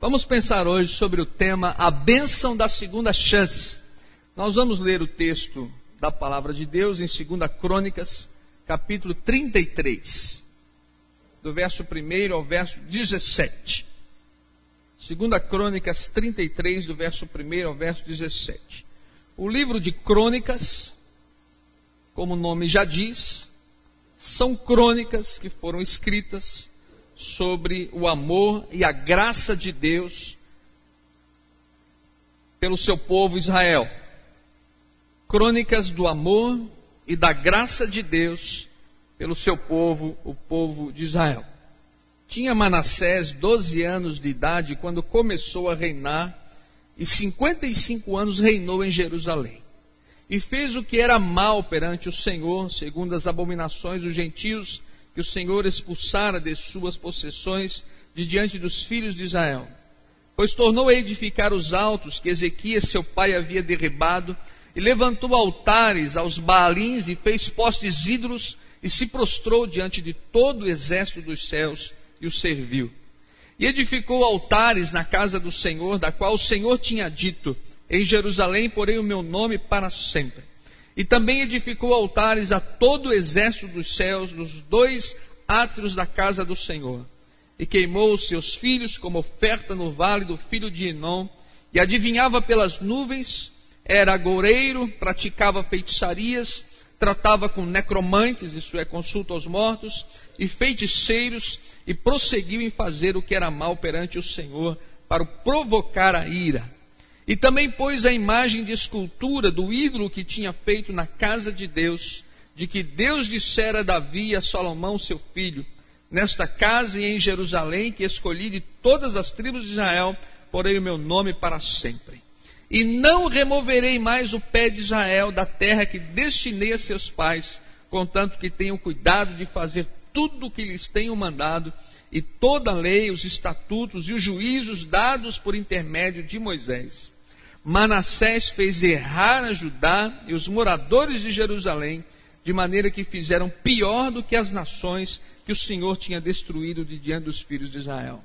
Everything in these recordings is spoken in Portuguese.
Vamos pensar hoje sobre o tema A Bênção da Segunda Chance. Nós vamos ler o texto da palavra de Deus em 2 Crônicas, capítulo 33, do verso 1 ao verso 17. 2 Crônicas 33, do verso 1 ao verso 17. O livro de Crônicas, como o nome já diz, são crônicas que foram escritas sobre o amor e a graça de Deus pelo seu povo Israel. Crônicas do amor e da graça de Deus pelo seu povo, o povo de Israel. Tinha Manassés 12 anos de idade quando começou a reinar e 55 anos reinou em Jerusalém. E fez o que era mal perante o Senhor, segundo as abominações dos gentios que o Senhor expulsara de suas possessões de diante dos filhos de Israel. Pois tornou a edificar os altos que Ezequias, seu pai, havia derribado, e levantou altares aos Baalins e fez postes ídolos, e se prostrou diante de todo o exército dos céus e o serviu. E edificou altares na casa do Senhor, da qual o Senhor tinha dito: Em Jerusalém porei o meu nome para sempre. E também edificou altares a todo o exército dos céus nos dois átrios da casa do Senhor. E queimou os seus filhos como oferta no vale do filho de Enom, e adivinhava pelas nuvens, era agoureiro, praticava feitiçarias, tratava com necromantes, isso é, consulta aos mortos, e feiticeiros, e prosseguiu em fazer o que era mal perante o Senhor, para provocar a ira. E também pôs a imagem de escultura do ídolo que tinha feito na casa de Deus, de que Deus dissera a Davi e a Salomão, seu filho, nesta casa e em Jerusalém, que escolhi de todas as tribos de Israel, porei o meu nome para sempre. E não removerei mais o pé de Israel da terra que destinei a seus pais, contanto que tenham cuidado de fazer tudo o que lhes tenho mandado, e toda a lei, os estatutos e os juízos dados por intermédio de Moisés. Manassés fez errar a Judá e os moradores de Jerusalém, de maneira que fizeram pior do que as nações que o Senhor tinha destruído de diante dos filhos de Israel.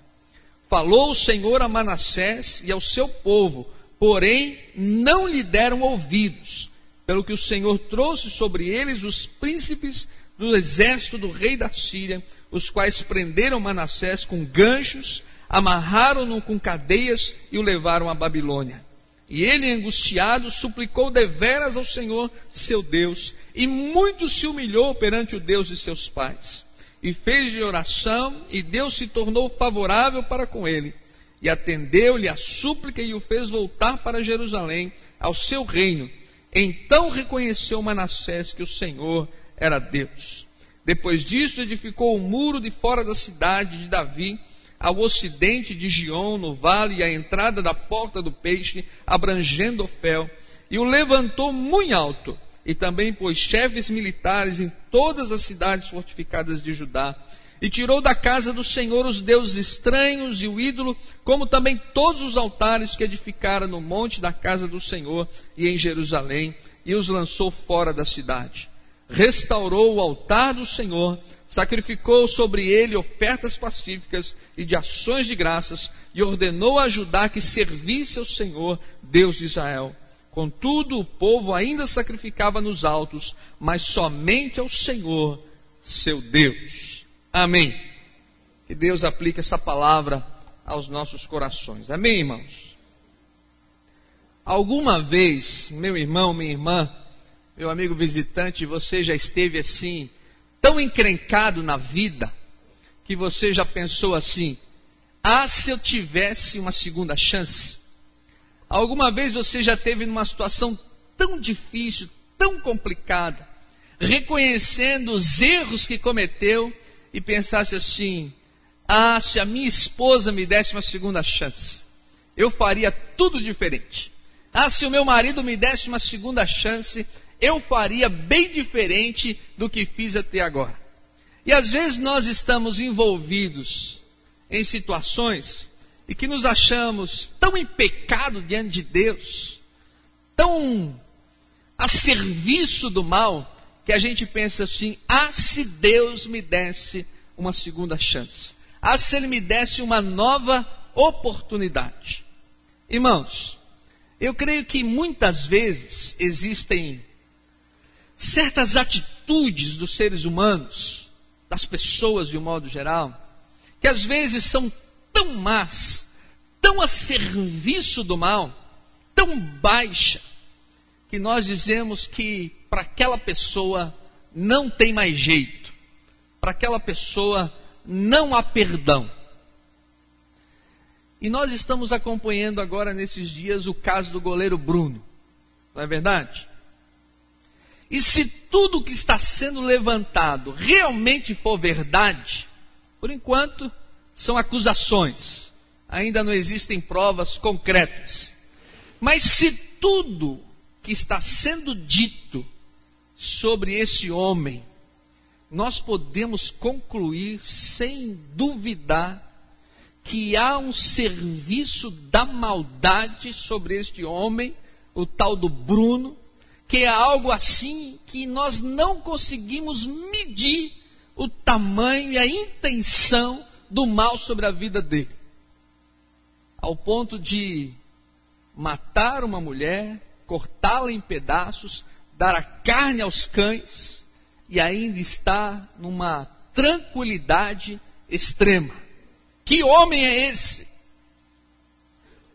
Falou o Senhor a Manassés e ao seu povo, porém não lhe deram ouvidos, pelo que o Senhor trouxe sobre eles os príncipes do exército do rei da Síria, os quais prenderam Manassés com ganchos, amarraram-no com cadeias e o levaram à Babilônia. E ele, angustiado, suplicou deveras ao Senhor, seu Deus, e muito se humilhou perante o Deus de seus pais. E fez de oração, e Deus se tornou favorável para com ele. E atendeu-lhe a súplica e o fez voltar para Jerusalém, ao seu reino. Então reconheceu Manassés que o Senhor era Deus. Depois disso, edificou o muro de fora da cidade de Davi, ao ocidente de Gion, no vale, e à entrada da porta do peixe, abrangendo o fel, e o levantou muito alto, e também pôs chefes militares em todas as cidades fortificadas de Judá, e tirou da casa do Senhor os deuses estranhos e o ídolo, como também todos os altares que edificara no monte da casa do Senhor e em Jerusalém, e os lançou fora da cidade. Restaurou o altar do Senhor, sacrificou sobre ele ofertas pacíficas e de ações de graças, e ordenou a Judá que servisse ao Senhor, Deus de Israel. Contudo, o povo ainda sacrificava nos altos, mas somente ao Senhor, seu Deus. Amém. Que Deus aplique essa palavra aos nossos corações. Amém, irmãos? Alguma vez, meu irmão, minha irmã, meu amigo visitante, você já esteve assim, tão encrencado na vida que você já pensou assim: ah, se eu tivesse uma segunda chance? Alguma vez você já teve numa situação tão difícil, tão complicada, reconhecendo os erros que cometeu e pensasse assim: ah, se a minha esposa me desse uma segunda chance, eu faria tudo diferente. Ah, se o meu marido me desse uma segunda chance, eu faria bem diferente do que fiz até agora. E às vezes nós estamos envolvidos em situações e que nos achamos tão em pecado diante de Deus, tão a serviço do mal, que a gente pensa assim: ah, se Deus me desse uma segunda chance, ah, se Ele me desse uma nova oportunidade. Irmãos, eu creio que muitas vezes existem certas atitudes dos seres humanos, das pessoas de um modo geral, que às vezes são tão más, tão a serviço do mal, tão baixa, que nós dizemos que para aquela pessoa não tem mais jeito, para aquela pessoa não há perdão. E nós estamos acompanhando agora nesses dias o caso do goleiro Bruno, não é verdade? E se tudo que está sendo levantado realmente for verdade, por enquanto são acusações, ainda não existem provas concretas. Mas se tudo que está sendo dito sobre esse homem, nós podemos concluir sem duvidar que há um serviço da maldade sobre este homem, o tal do Bruno, que é algo assim que nós não conseguimos medir o tamanho e a intenção do mal sobre a vida dele. Ao ponto de matar uma mulher, cortá-la em pedaços, dar a carne aos cães e ainda está numa tranquilidade extrema. Que homem é esse?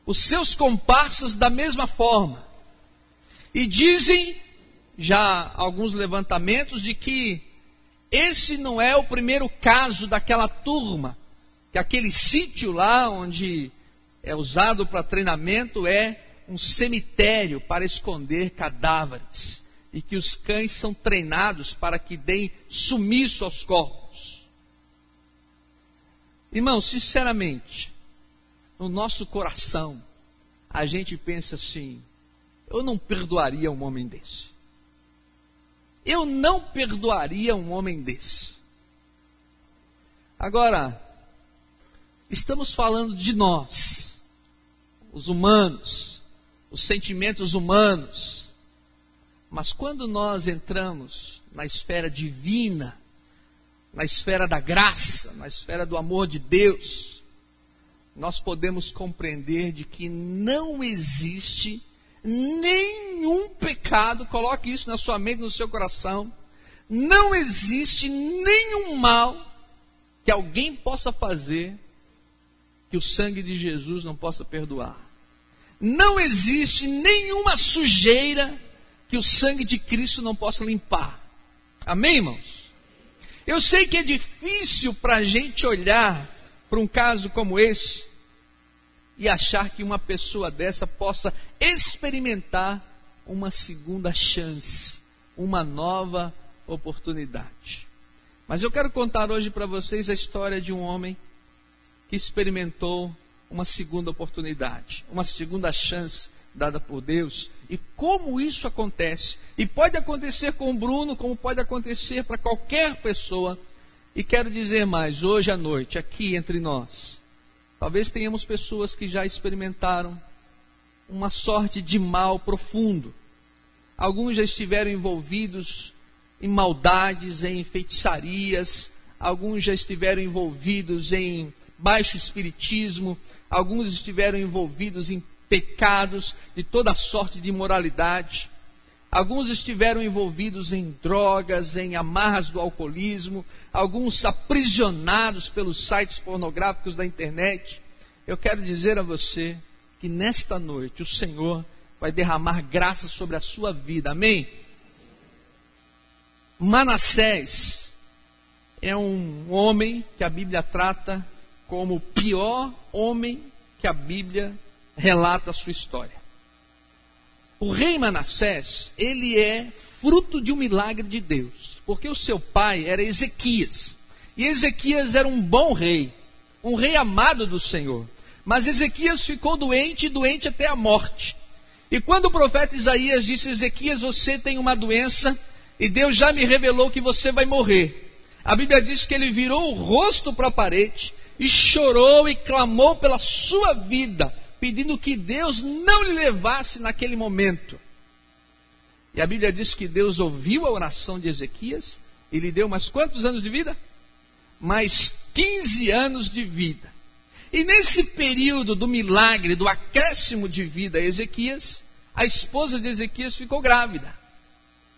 Os seus comparsas da mesma forma. E dizem já alguns levantamentos de que esse não é o primeiro caso daquela turma, que aquele sítio lá onde é usado para treinamento é um cemitério para esconder cadáveres e que os cães são treinados para que deem sumiço aos corpos. Irmão, sinceramente, no nosso coração, a gente pensa assim: eu não perdoaria um homem desse. Eu não perdoaria um homem desse. Agora, estamos falando de nós, os humanos, os sentimentos humanos. Mas quando nós entramos na esfera divina, na esfera da graça, na esfera do amor de Deus, nós podemos compreender de que não existe nenhum pecado, coloque isso na sua mente, no seu coração, não existe nenhum mal que alguém possa fazer que o sangue de Jesus não possa perdoar. Não existe nenhuma sujeira que o sangue de Cristo não possa limpar. Amém, irmãos? Eu sei que é difícil para a gente olhar para um caso como esse e achar que uma pessoa dessa possa experimentar uma segunda chance, uma nova oportunidade. Mas eu quero contar hoje para vocês a história de um homem que experimentou uma segunda oportunidade, uma segunda chance dada por Deus e como isso acontece. E pode acontecer com o Bruno, como pode acontecer para qualquer pessoa. E quero dizer mais, hoje à noite, aqui entre nós, Talvez tenhamos pessoas que já experimentaram uma sorte de mal profundo. Alguns já estiveram envolvidos em maldades, em feitiçarias, alguns já estiveram envolvidos em baixo espiritismo, alguns estiveram envolvidos em pecados de toda sorte de imoralidade. Alguns estiveram envolvidos em drogas, em amarras do alcoolismo, alguns aprisionados pelos sites pornográficos da internet. Eu quero dizer a você que nesta noite o Senhor vai derramar graça sobre a sua vida. Amém? Manassés é um homem que a Bíblia trata como o pior homem que a Bíblia relata a sua história. O rei Manassés, ele é fruto de um milagre de Deus, porque o seu pai era Ezequias. E Ezequias era um bom rei, um rei amado do Senhor. Mas Ezequias ficou doente, doente até a morte. E quando o profeta Isaías disse: Ezequias, você tem uma doença, e Deus já me revelou que você vai morrer. A Bíblia diz que ele virou o rosto para a parede e chorou e clamou pela sua vida, pedindo que Deus não lhe levasse naquele momento. E a Bíblia diz que Deus ouviu a oração de Ezequias e lhe deu mais quantos anos de vida? Mais 15 anos de vida. E nesse período do milagre, do acréscimo de vida a Ezequias, a esposa de Ezequias ficou grávida.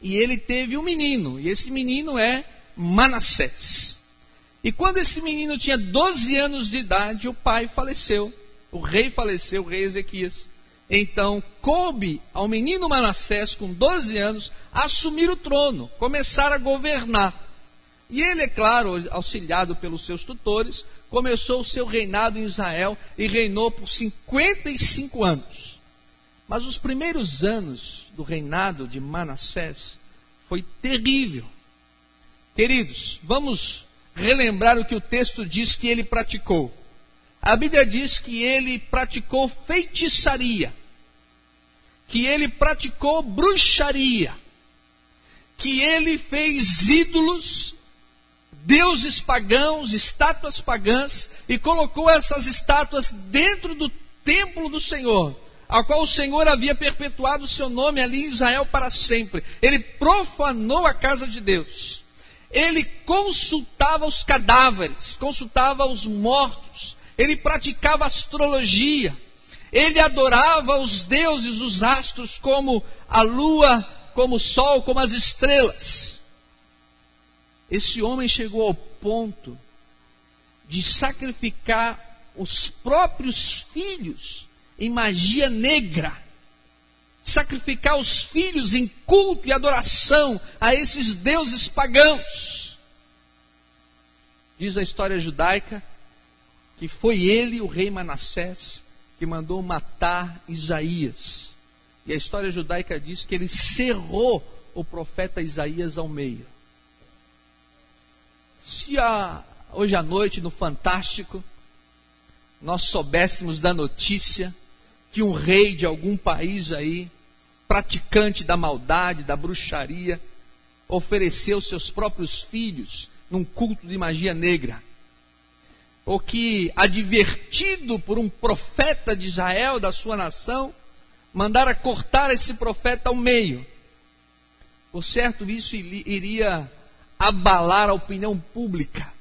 E ele teve um menino, e esse menino é Manassés. E quando esse menino tinha 12 anos de idade, o pai faleceu. O rei faleceu, o rei Ezequias. Então, coube ao menino Manassés, com 12 anos, assumir o trono, começar a governar. E ele, é claro, auxiliado pelos seus tutores, começou o seu reinado em Israel e reinou por 55 anos. Mas os primeiros anos do reinado de Manassés foi terrível. Queridos, vamos relembrar o que o texto diz que ele praticou. A Bíblia diz que ele praticou feitiçaria, que ele praticou bruxaria, que ele fez ídolos deuses pagãos, estátuas pagãs, e colocou essas estátuas dentro do templo do Senhor, ao qual o Senhor havia perpetuado o seu nome ali em Israel para sempre. Ele profanou a casa de Deus. Ele consultava os cadáveres, consultava os mortos, ele praticava astrologia, ele adorava os deuses, os astros, como a lua, como o sol, como as estrelas. Esse homem chegou ao ponto de sacrificar os próprios filhos em magia negra. Sacrificar os filhos em culto e adoração a esses deuses pagãos. Diz a história judaica que foi ele, o rei Manassés, que mandou matar Isaías. E a história judaica diz que ele cerrou o profeta Isaías ao meio. Se a, hoje à noite no Fantástico nós soubéssemos da notícia que um rei de algum país aí, praticante da maldade, da bruxaria, ofereceu seus próprios filhos num culto de magia negra, ou que, advertido por um profeta de Israel, da sua nação, mandara cortar esse profeta ao meio. Por certo, isso iria abalar a opinião pública.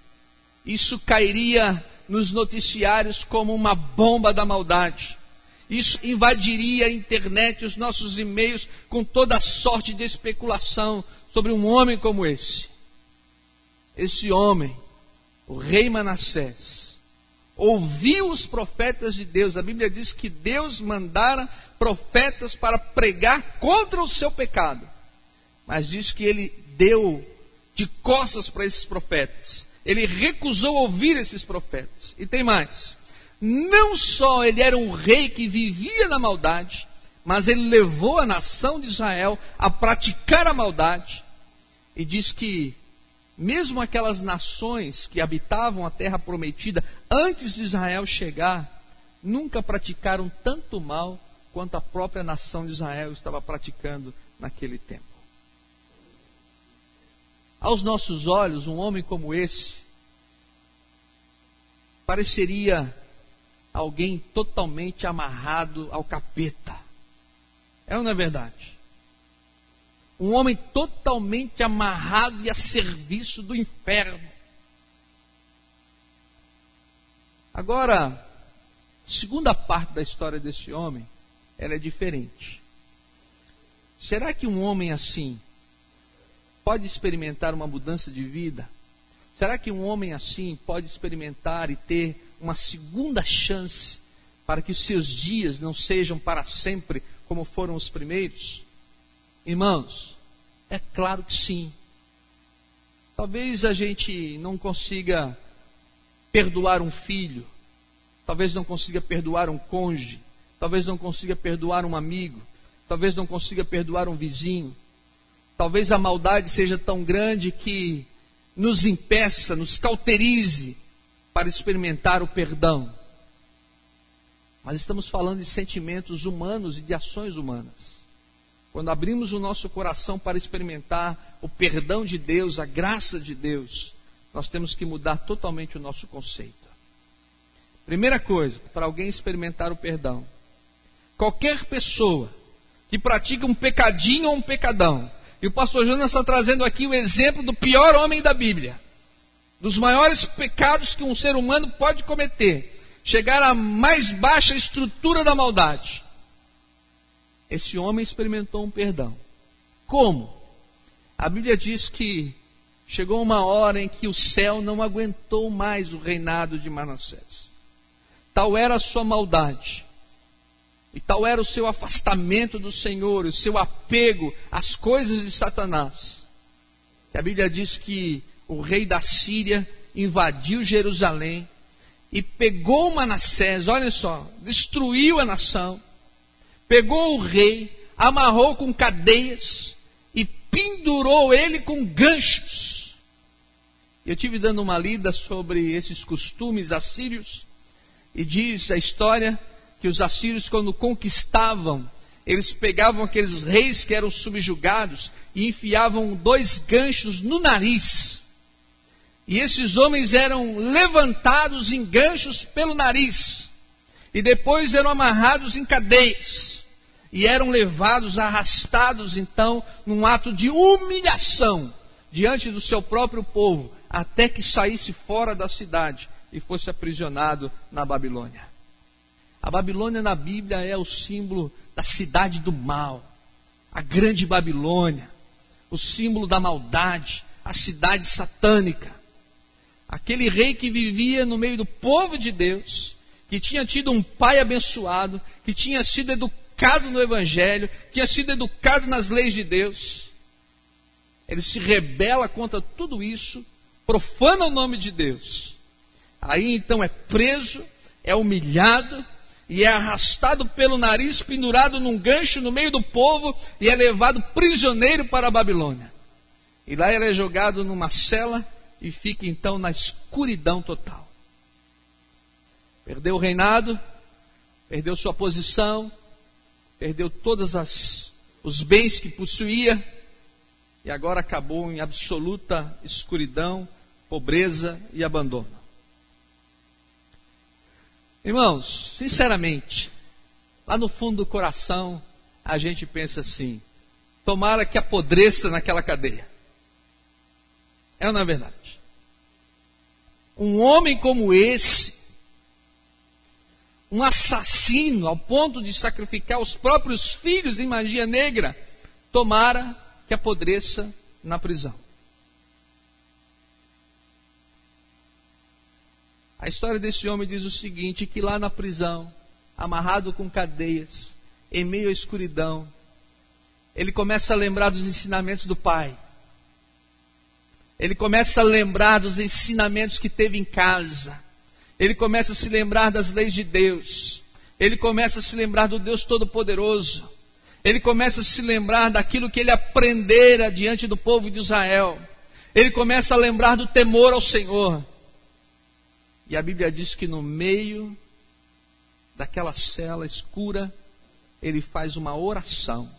Isso cairia nos noticiários como uma bomba da maldade. Isso invadiria a internet, os nossos e-mails, com toda sorte de especulação sobre um homem como esse. Esse homem, o rei Manassés, ouviu os profetas de Deus. A Bíblia diz que Deus mandara profetas para pregar contra o seu pecado. Mas diz que ele deu de costas para esses profetas. Ele recusou ouvir esses profetas. E tem mais. Não só ele era um rei que vivia na maldade, mas ele levou a nação de Israel a praticar a maldade. E diz que, mesmo aquelas nações que habitavam a terra prometida antes de Israel chegar, nunca praticaram tanto mal quanto a própria nação de Israel estava praticando naquele tempo. Aos nossos olhos, um homem como esse pareceria alguém totalmente amarrado ao capeta. É ou não é verdade? Um homem totalmente amarrado e a serviço do inferno. Agora, segunda parte da história desse homem, ela é diferente. Será que um homem assim pode experimentar uma mudança de vida? Será que um homem assim pode experimentar e ter uma segunda chance para que os seus dias não sejam para sempre como foram os primeiros? Irmãos, é claro que sim. Talvez a gente não consiga perdoar um filho, talvez não consiga perdoar um cônjuge, talvez não consiga perdoar um amigo, talvez não consiga perdoar um vizinho, Talvez a maldade seja tão grande que nos impeça, nos cauterize para experimentar o perdão. Mas estamos falando de sentimentos humanos e de ações humanas. Quando abrimos o nosso coração para experimentar o perdão de Deus, a graça de Deus, nós temos que mudar totalmente o nosso conceito. Primeira coisa, para alguém experimentar o perdão, qualquer pessoa que pratica um pecadinho ou um pecadão, e o pastor Jonas está trazendo aqui o exemplo do pior homem da Bíblia, dos maiores pecados que um ser humano pode cometer. chegar à mais baixa estrutura da maldade. Esse homem experimentou um perdão. Como? A Bíblia diz que chegou uma hora em que o céu não aguentou mais o reinado de Manassés. Tal era a sua maldade, e tal era o seu afastamento do Senhor, o seu apego às coisas de Satanás. Que a Bíblia diz que o rei da Síria invadiu Jerusalém e pegou Manassés, olha só, destruiu a nação, pegou o rei, amarrou com cadeias e pendurou ele com ganchos. Eu tive dando uma lida sobre esses costumes assírios e diz a história que os assírios, quando conquistavam, eles pegavam aqueles reis que eram subjugados e enfiavam dois ganchos no nariz. E esses homens eram levantados em ganchos pelo nariz. E depois eram amarrados em cadeias. E eram levados, arrastados então, num ato de humilhação diante do seu próprio povo, até que saísse fora da cidade e fosse aprisionado na Babilônia. A Babilônia na Bíblia é o símbolo da cidade do mal, a grande Babilônia, o símbolo da maldade, a cidade satânica. Aquele rei que vivia no meio do povo de Deus, que tinha tido um pai abençoado, que tinha sido educado no Evangelho, tinha sido educado nas leis de Deus. Ele se rebela contra tudo isso, profana o nome de Deus Aí então é preso, é humilhado e é arrastado pelo nariz, pendurado num gancho no meio do povo e é levado prisioneiro para a Babilônia. E lá ele é jogado numa cela e fica então na escuridão total. Perdeu o reinado, perdeu sua posição, perdeu todos os bens que possuía e agora acabou em absoluta escuridão, pobreza e abandono. Irmãos, sinceramente, lá no fundo do coração, a gente pensa assim: tomara que apodreça naquela cadeia. É não é verdade? Um homem como esse, um assassino ao ponto de sacrificar os próprios filhos em magia negra, tomara que apodreça na prisão. A história desse homem diz o seguinte: que lá na prisão, amarrado com cadeias, em meio à escuridão, ele começa a lembrar dos ensinamentos do pai. Ele começa a lembrar dos ensinamentos que teve em casa. Ele começa a se lembrar das leis de Deus. Ele começa a se lembrar do Deus Todo-Poderoso. Ele começa a se lembrar daquilo que ele aprendera diante do povo de Israel. Ele começa a lembrar do temor ao Senhor. E a Bíblia diz que no meio daquela cela escura, ele faz uma oração.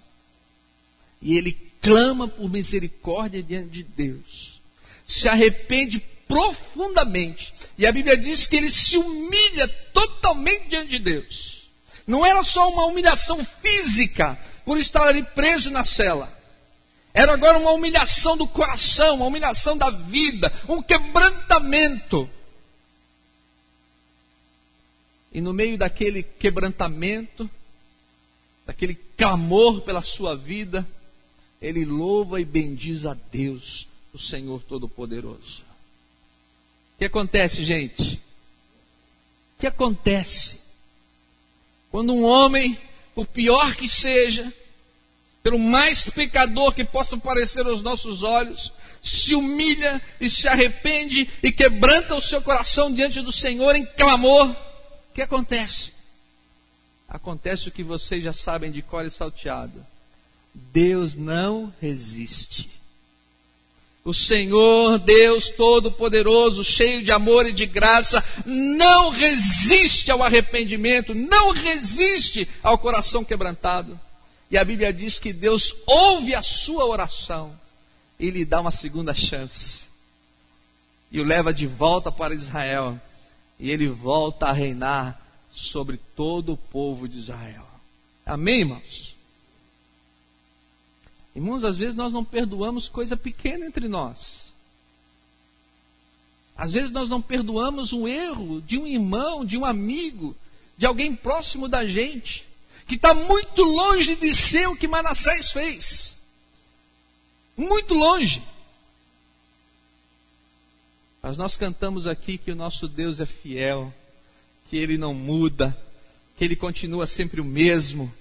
E ele clama por misericórdia diante de Deus. Se arrepende profundamente. E a Bíblia diz que ele se humilha totalmente diante de Deus. Não era só uma humilhação física por estar ali preso na cela. Era agora uma humilhação do coração, uma humilhação da vida, um quebrantamento. E no meio daquele quebrantamento, daquele clamor pela sua vida, ele louva e bendiz a Deus, o Senhor Todo-Poderoso. Que acontece, gente? O que acontece? Quando um homem, por pior que seja, pelo mais pecador que possa parecer aos nossos olhos, se humilha e se arrepende e quebranta o seu coração diante do Senhor em clamor, o que acontece? Acontece o que vocês já sabem de cor e salteado. Deus não resiste. O Senhor, Deus Todo-Poderoso, cheio de amor e de graça, não resiste ao arrependimento, não resiste ao coração quebrantado. E a Bíblia diz que Deus ouve a sua oração e lhe dá uma segunda chance. E o leva de volta para Israel e ele volta a reinar sobre todo o povo de Israel. Amém, irmãos? Irmãos, às vezes nós não perdoamos coisa pequena entre nós. Às vezes nós não perdoamos um erro de um irmão, de um amigo, de alguém próximo da gente, que está muito longe de ser o que Manassés fez. Muito longe. Mas nós cantamos aqui que o nosso Deus é fiel, que ele não muda, que ele continua sempre o mesmo,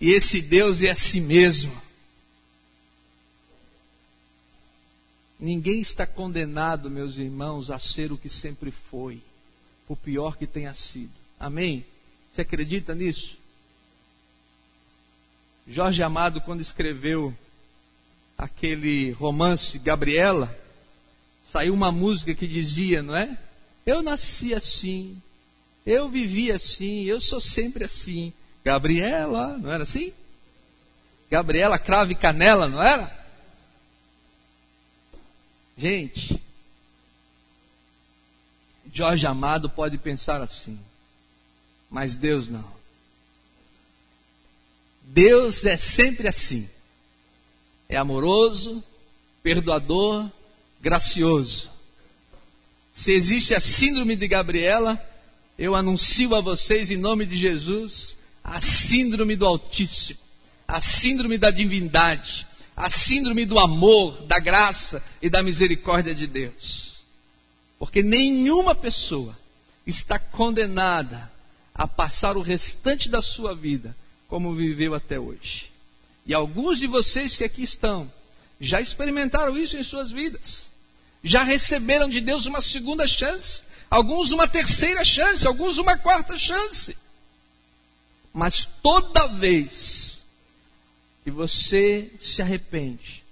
e esse Deus é a si mesmo. Ninguém está condenado, meus irmãos, a ser o que sempre foi, por pior que tenha sido. Amém? Você acredita nisso? Jorge Amado, quando escreveu aquele romance Gabriela, saiu uma música que dizia, não é? Eu nasci assim, eu vivi assim, eu sou sempre assim. Gabriela, não era assim? Gabriela Crave Canela, não era? Gente, Jorge Amado pode pensar assim, mas Deus não. Deus é sempre assim. É amoroso, perdoador, gracioso. Se existe a síndrome de Gabriela, eu anuncio a vocês em nome de Jesus a síndrome do Altíssimo, a síndrome da divindade, a síndrome do amor, da graça e da misericórdia de Deus. Porque nenhuma pessoa está condenada a passar o restante da sua vida como viveu até hoje. E alguns de vocês que aqui estão já experimentaram isso em suas vidas. Já receberam de Deus uma segunda chance, alguns uma terceira chance, alguns uma quarta chance. Mas toda vez que você se arrepende,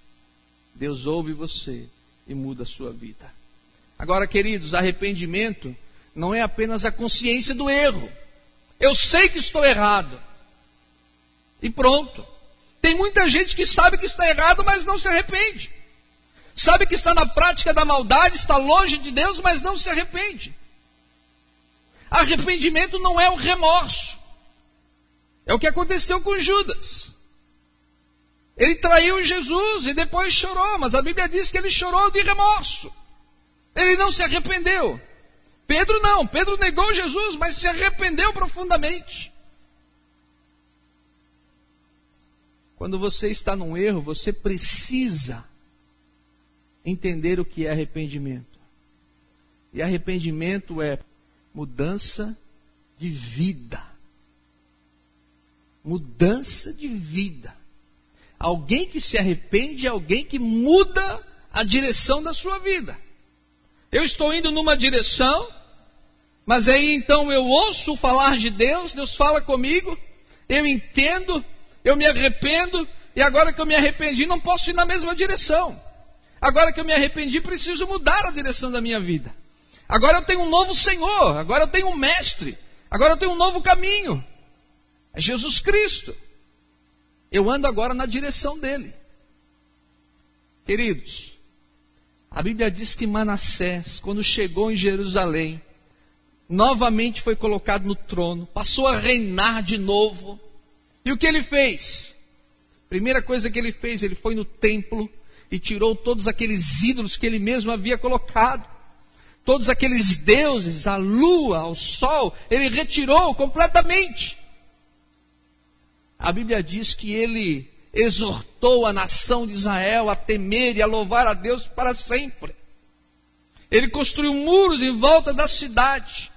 Deus ouve você e muda a sua vida. Agora, queridos, arrependimento não é apenas a consciência do erro. Eu sei que estou errado. E pronto. Tem muita gente que sabe que está errado, mas não se arrepende. Sabe que está na prática da maldade, está longe de Deus, mas não se arrepende. Arrependimento não é o remorso. É o que aconteceu com Judas. Ele traiu Jesus e depois chorou, mas a Bíblia diz que ele chorou de remorso. Ele não se arrependeu. Pedro não, Pedro negou Jesus, mas se arrependeu profundamente. Quando você está num erro, você precisa entender o que é arrependimento. E arrependimento é mudança de vida. Mudança de vida. Alguém que se arrepende é alguém que muda a direção da sua vida. Eu estou indo numa direção, mas aí então eu ouço falar de Deus, Deus fala comigo, eu entendo, eu me arrependo, e agora que eu me arrependi, não posso ir na mesma direção. Agora que eu me arrependi, preciso mudar a direção da minha vida. Agora eu tenho um novo Senhor, agora eu tenho um mestre, agora eu tenho um novo caminho. É Jesus Cristo. Eu ando agora na direção dele. Queridos, a Bíblia diz que Manassés, quando chegou em Jerusalém, novamente foi colocado no trono, passou a reinar de novo. E o que ele fez? Primeira coisa que ele fez, ele foi no templo e tirou todos aqueles ídolos que ele mesmo havia colocado. Todos aqueles deuses, a lua, o sol, ele retirou completamente. A Bíblia diz que ele exortou a nação de Israel a temer e a louvar a Deus para sempre. Ele construiu muros em volta da cidade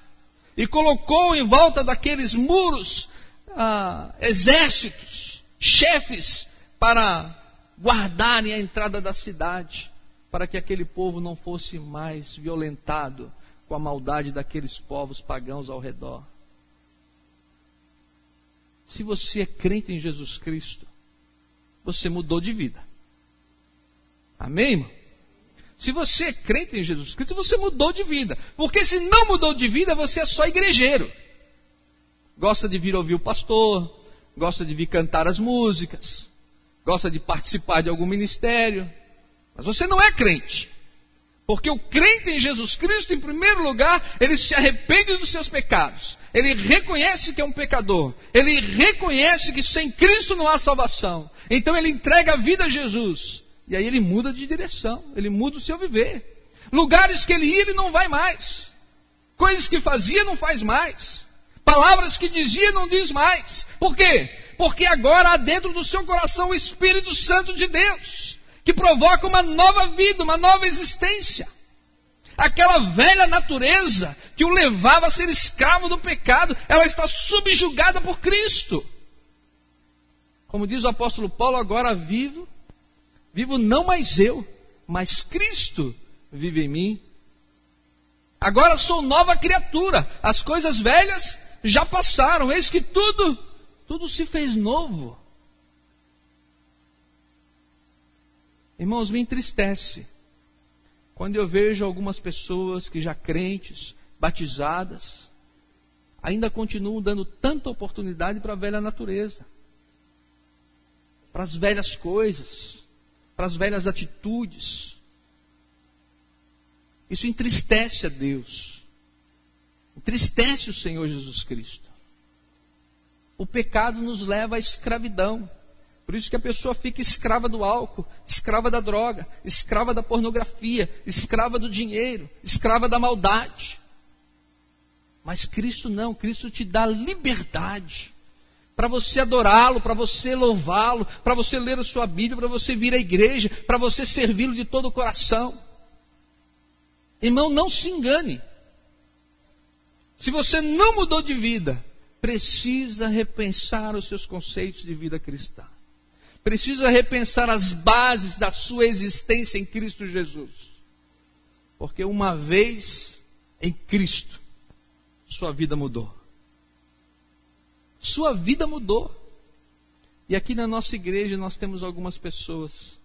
e colocou em volta daqueles muros ah, exércitos, chefes, para guardarem a entrada da cidade, para que aquele povo não fosse mais violentado com a maldade daqueles povos pagãos ao redor. Se você é crente em Jesus Cristo, você mudou de vida. Amém, irmão? Se você é crente em Jesus Cristo, você mudou de vida. Porque se não mudou de vida, você é só igrejeiro gosta de vir ouvir o pastor, gosta de vir cantar as músicas, gosta de participar de algum ministério, mas você não é crente. Porque o crente em Jesus Cristo, em primeiro lugar, ele se arrepende dos seus pecados. Ele reconhece que é um pecador. Ele reconhece que sem Cristo não há salvação. Então ele entrega a vida a Jesus. E aí ele muda de direção, ele muda o seu viver. Lugares que ele ia, ele não vai mais. Coisas que fazia, não faz mais. Palavras que dizia, não diz mais. Por quê? Porque agora há dentro do seu coração o Espírito Santo de Deus, que provoca uma nova vida, uma nova existência. Aquela velha natureza que o levava a ser escravo do pecado, ela está subjugada por Cristo. Como diz o apóstolo Paulo, agora vivo, vivo não mais eu, mas Cristo vive em mim. Agora sou nova criatura, as coisas velhas já passaram, eis que tudo, tudo se fez novo. Irmãos, me entristece quando eu vejo algumas pessoas que já crentes, batizadas, ainda continuam dando tanta oportunidade para a velha natureza, para as velhas coisas, para as velhas atitudes. Isso entristece a Deus, entristece o Senhor Jesus Cristo. O pecado nos leva à escravidão. Por isso que a pessoa fica escrava do álcool, escrava da droga, escrava da pornografia, escrava do dinheiro, escrava da maldade. Mas Cristo não, Cristo te dá liberdade para você adorá-lo, para você louvá-lo, para você ler a sua Bíblia, para você vir à igreja, para você servi-lo de todo o coração. Irmão, não se engane. Se você não mudou de vida, precisa repensar os seus conceitos de vida cristã precisa repensar as bases da sua existência em Cristo Jesus. Porque uma vez em Cristo, sua vida mudou. Sua vida mudou. E aqui na nossa igreja nós temos algumas pessoas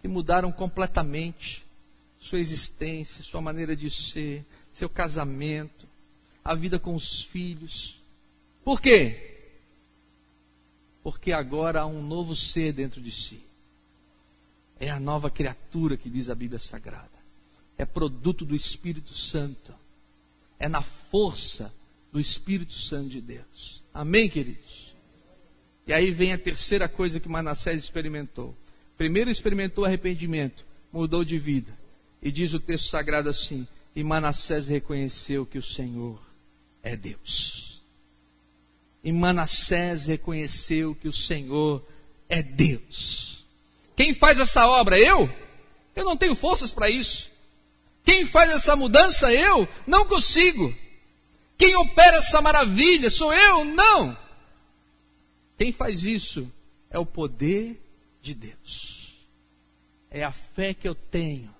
que mudaram completamente sua existência, sua maneira de ser, seu casamento, a vida com os filhos. Por quê? Porque agora há um novo ser dentro de si. É a nova criatura que diz a Bíblia Sagrada. É produto do Espírito Santo. É na força do Espírito Santo de Deus. Amém, queridos? E aí vem a terceira coisa que Manassés experimentou. Primeiro experimentou arrependimento, mudou de vida. E diz o texto sagrado assim: E Manassés reconheceu que o Senhor é Deus. E Manassés reconheceu que o Senhor é Deus. Quem faz essa obra? Eu? Eu não tenho forças para isso. Quem faz essa mudança? Eu? Não consigo. Quem opera essa maravilha? Sou eu? Não. Quem faz isso é o poder de Deus. É a fé que eu tenho,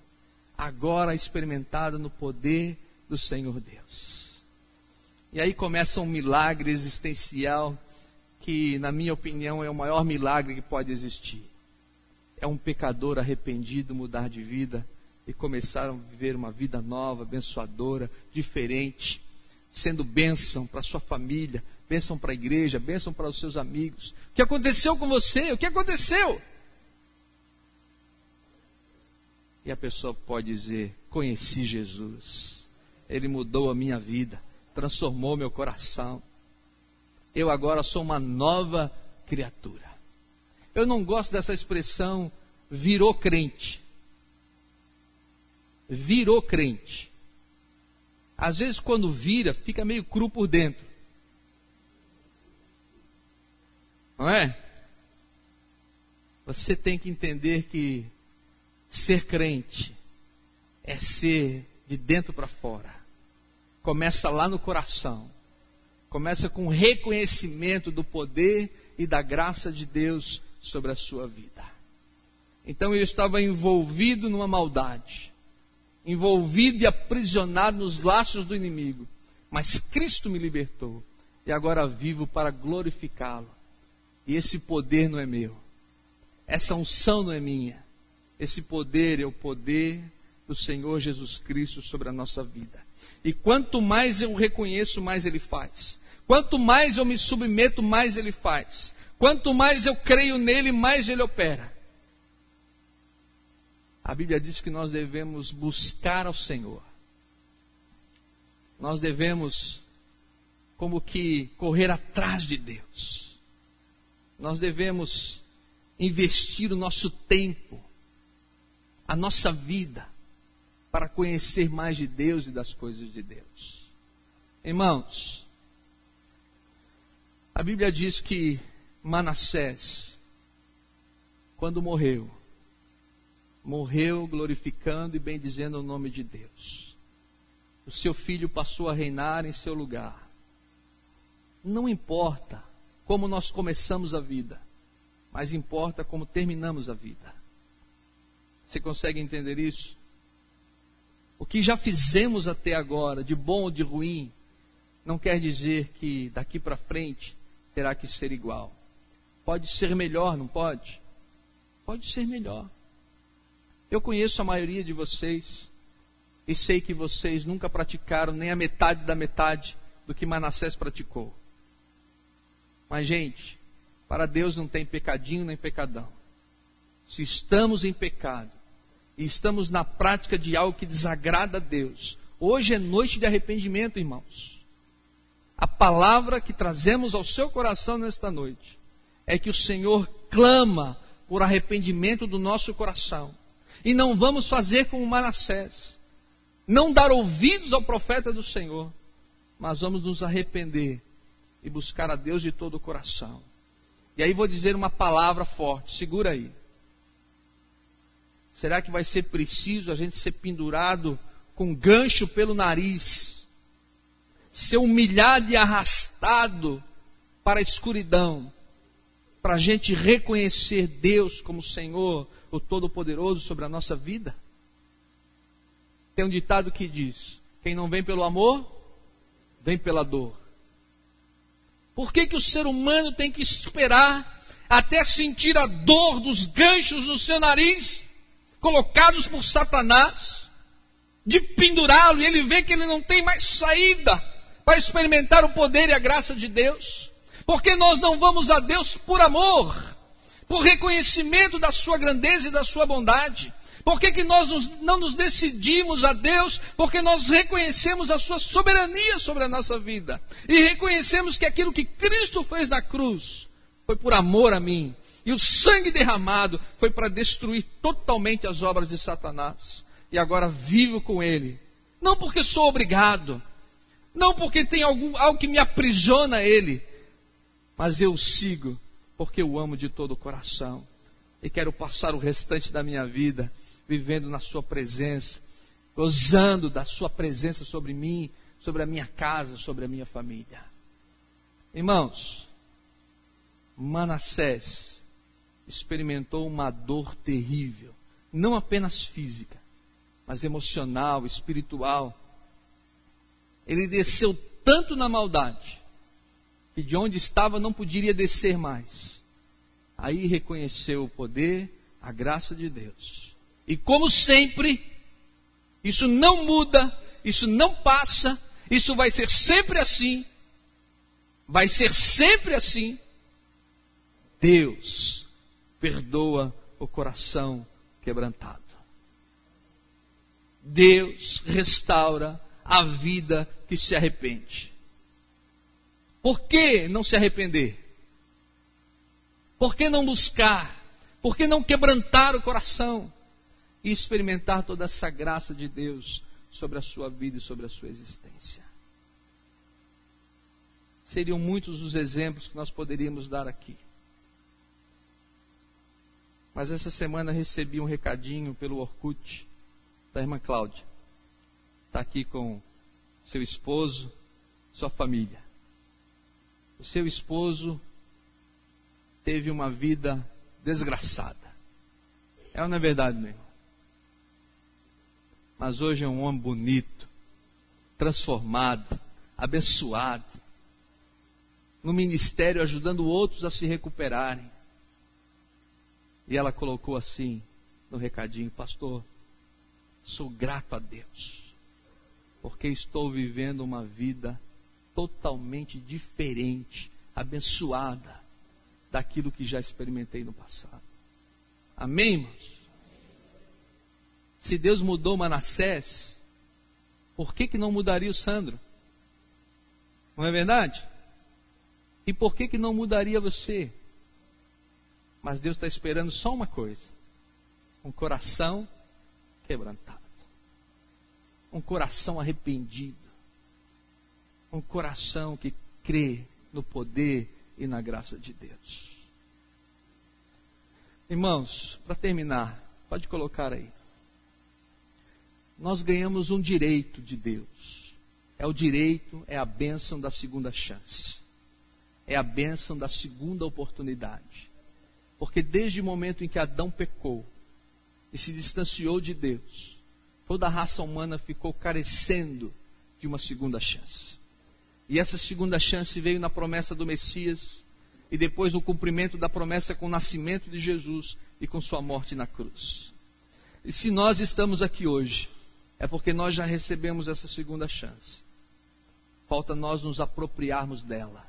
agora experimentada no poder do Senhor Deus. E aí começa um milagre existencial que, na minha opinião, é o maior milagre que pode existir. É um pecador arrependido mudar de vida e começar a viver uma vida nova, abençoadora, diferente, sendo bênção para sua família, bênção para a igreja, bênção para os seus amigos. O que aconteceu com você? O que aconteceu? E a pessoa pode dizer: Conheci Jesus, Ele mudou a minha vida transformou meu coração. Eu agora sou uma nova criatura. Eu não gosto dessa expressão virou crente. Virou crente. Às vezes, quando vira, fica meio cru por dentro. Não é? Você tem que entender que ser crente é ser de dentro para fora começa lá no coração. Começa com reconhecimento do poder e da graça de Deus sobre a sua vida. Então eu estava envolvido numa maldade, envolvido e aprisionado nos laços do inimigo, mas Cristo me libertou e agora vivo para glorificá-lo. E esse poder não é meu, essa unção não é minha, esse poder é o poder do Senhor Jesus Cristo sobre a nossa vida. E quanto mais eu reconheço, mais ele faz. Quanto mais eu me submeto, mais ele faz. Quanto mais eu creio nele, mais ele opera. A Bíblia diz que nós devemos buscar ao Senhor. Nós devemos, como que, correr atrás de Deus. Nós devemos investir o nosso tempo, a nossa vida, para conhecer mais de Deus e das coisas de Deus. Irmãos, a Bíblia diz que Manassés, quando morreu, morreu glorificando e bendizendo o nome de Deus. O seu filho passou a reinar em seu lugar. Não importa como nós começamos a vida, mas importa como terminamos a vida. Você consegue entender isso? O que já fizemos até agora, de bom ou de ruim, não quer dizer que daqui para frente terá que ser igual. Pode ser melhor, não pode? Pode ser melhor. Eu conheço a maioria de vocês e sei que vocês nunca praticaram nem a metade da metade do que Manassés praticou. Mas, gente, para Deus não tem pecadinho nem pecadão. Se estamos em pecado e estamos na prática de algo que desagrada a Deus, hoje é noite de arrependimento, irmãos. A palavra que trazemos ao seu coração nesta noite é que o Senhor clama por arrependimento do nosso coração e não vamos fazer como Manassés. Não dar ouvidos ao profeta do Senhor, mas vamos nos arrepender e buscar a Deus de todo o coração. E aí vou dizer uma palavra forte, segura aí. Será que vai ser preciso a gente ser pendurado com gancho pelo nariz, ser humilhado e arrastado para a escuridão, para a gente reconhecer Deus como Senhor, o Todo-Poderoso sobre a nossa vida? Tem um ditado que diz: quem não vem pelo amor, vem pela dor. Por que, que o ser humano tem que esperar até sentir a dor dos ganchos no seu nariz, colocados por Satanás, de pendurá-lo, e ele vê que ele não tem mais saída para experimentar o poder e a graça de Deus? Porque nós não vamos a Deus por amor, por reconhecimento da sua grandeza e da sua bondade. Por que, que nós não nos decidimos a Deus? Porque nós reconhecemos a sua soberania sobre a nossa vida. E reconhecemos que aquilo que Cristo fez na cruz foi por amor a mim. E o sangue derramado foi para destruir totalmente as obras de Satanás. E agora vivo com ele. Não porque sou obrigado. Não porque tem algum, algo que me aprisiona a ele. Mas eu sigo porque eu amo de todo o coração e quero passar o restante da minha vida vivendo na Sua presença, gozando da Sua presença sobre mim, sobre a minha casa, sobre a minha família. Irmãos, Manassés experimentou uma dor terrível, não apenas física, mas emocional, espiritual. Ele desceu tanto na maldade que de onde estava não poderia descer mais. Aí reconheceu o poder, a graça de Deus. E como sempre, isso não muda, isso não passa, isso vai ser sempre assim. Vai ser sempre assim. Deus perdoa o coração quebrantado. Deus restaura a vida que se arrepende. Por que não se arrepender? Por que não buscar? Por que não quebrantar o coração e experimentar toda essa graça de Deus sobre a sua vida e sobre a sua existência? Seriam muitos os exemplos que nós poderíamos dar aqui. Mas essa semana recebi um recadinho pelo Orkut da irmã Cláudia. Está aqui com seu esposo, sua família o seu esposo teve uma vida desgraçada. É ou não é verdade, meu irmão? Mas hoje é um homem bonito, transformado, abençoado, no ministério ajudando outros a se recuperarem. E ela colocou assim no recadinho: Pastor, sou grato a Deus, porque estou vivendo uma vida totalmente diferente, abençoada daquilo que já experimentei no passado. Amém, irmãos? Se Deus mudou Manassés, por que, que não mudaria o Sandro? Não é verdade? E por que, que não mudaria você? Mas Deus está esperando só uma coisa: um coração quebrantado. um coração arrependido, um coração que crê no poder e na graça de Deus. Irmãos, para terminar, pode colocar aí. Nós ganhamos um direito de Deus. É o direito, é a bênção da segunda chance. É a bênção da segunda oportunidade. Porque desde o momento em que Adão pecou e se distanciou de Deus, toda a raça humana ficou carecendo de uma segunda chance. E essa segunda chance veio na promessa do Messias e depois no cumprimento da promessa com o nascimento de Jesus e com sua morte na cruz. E se nós estamos aqui hoje, é porque nós já recebemos essa segunda chance. Falta nós nos apropriarmos dela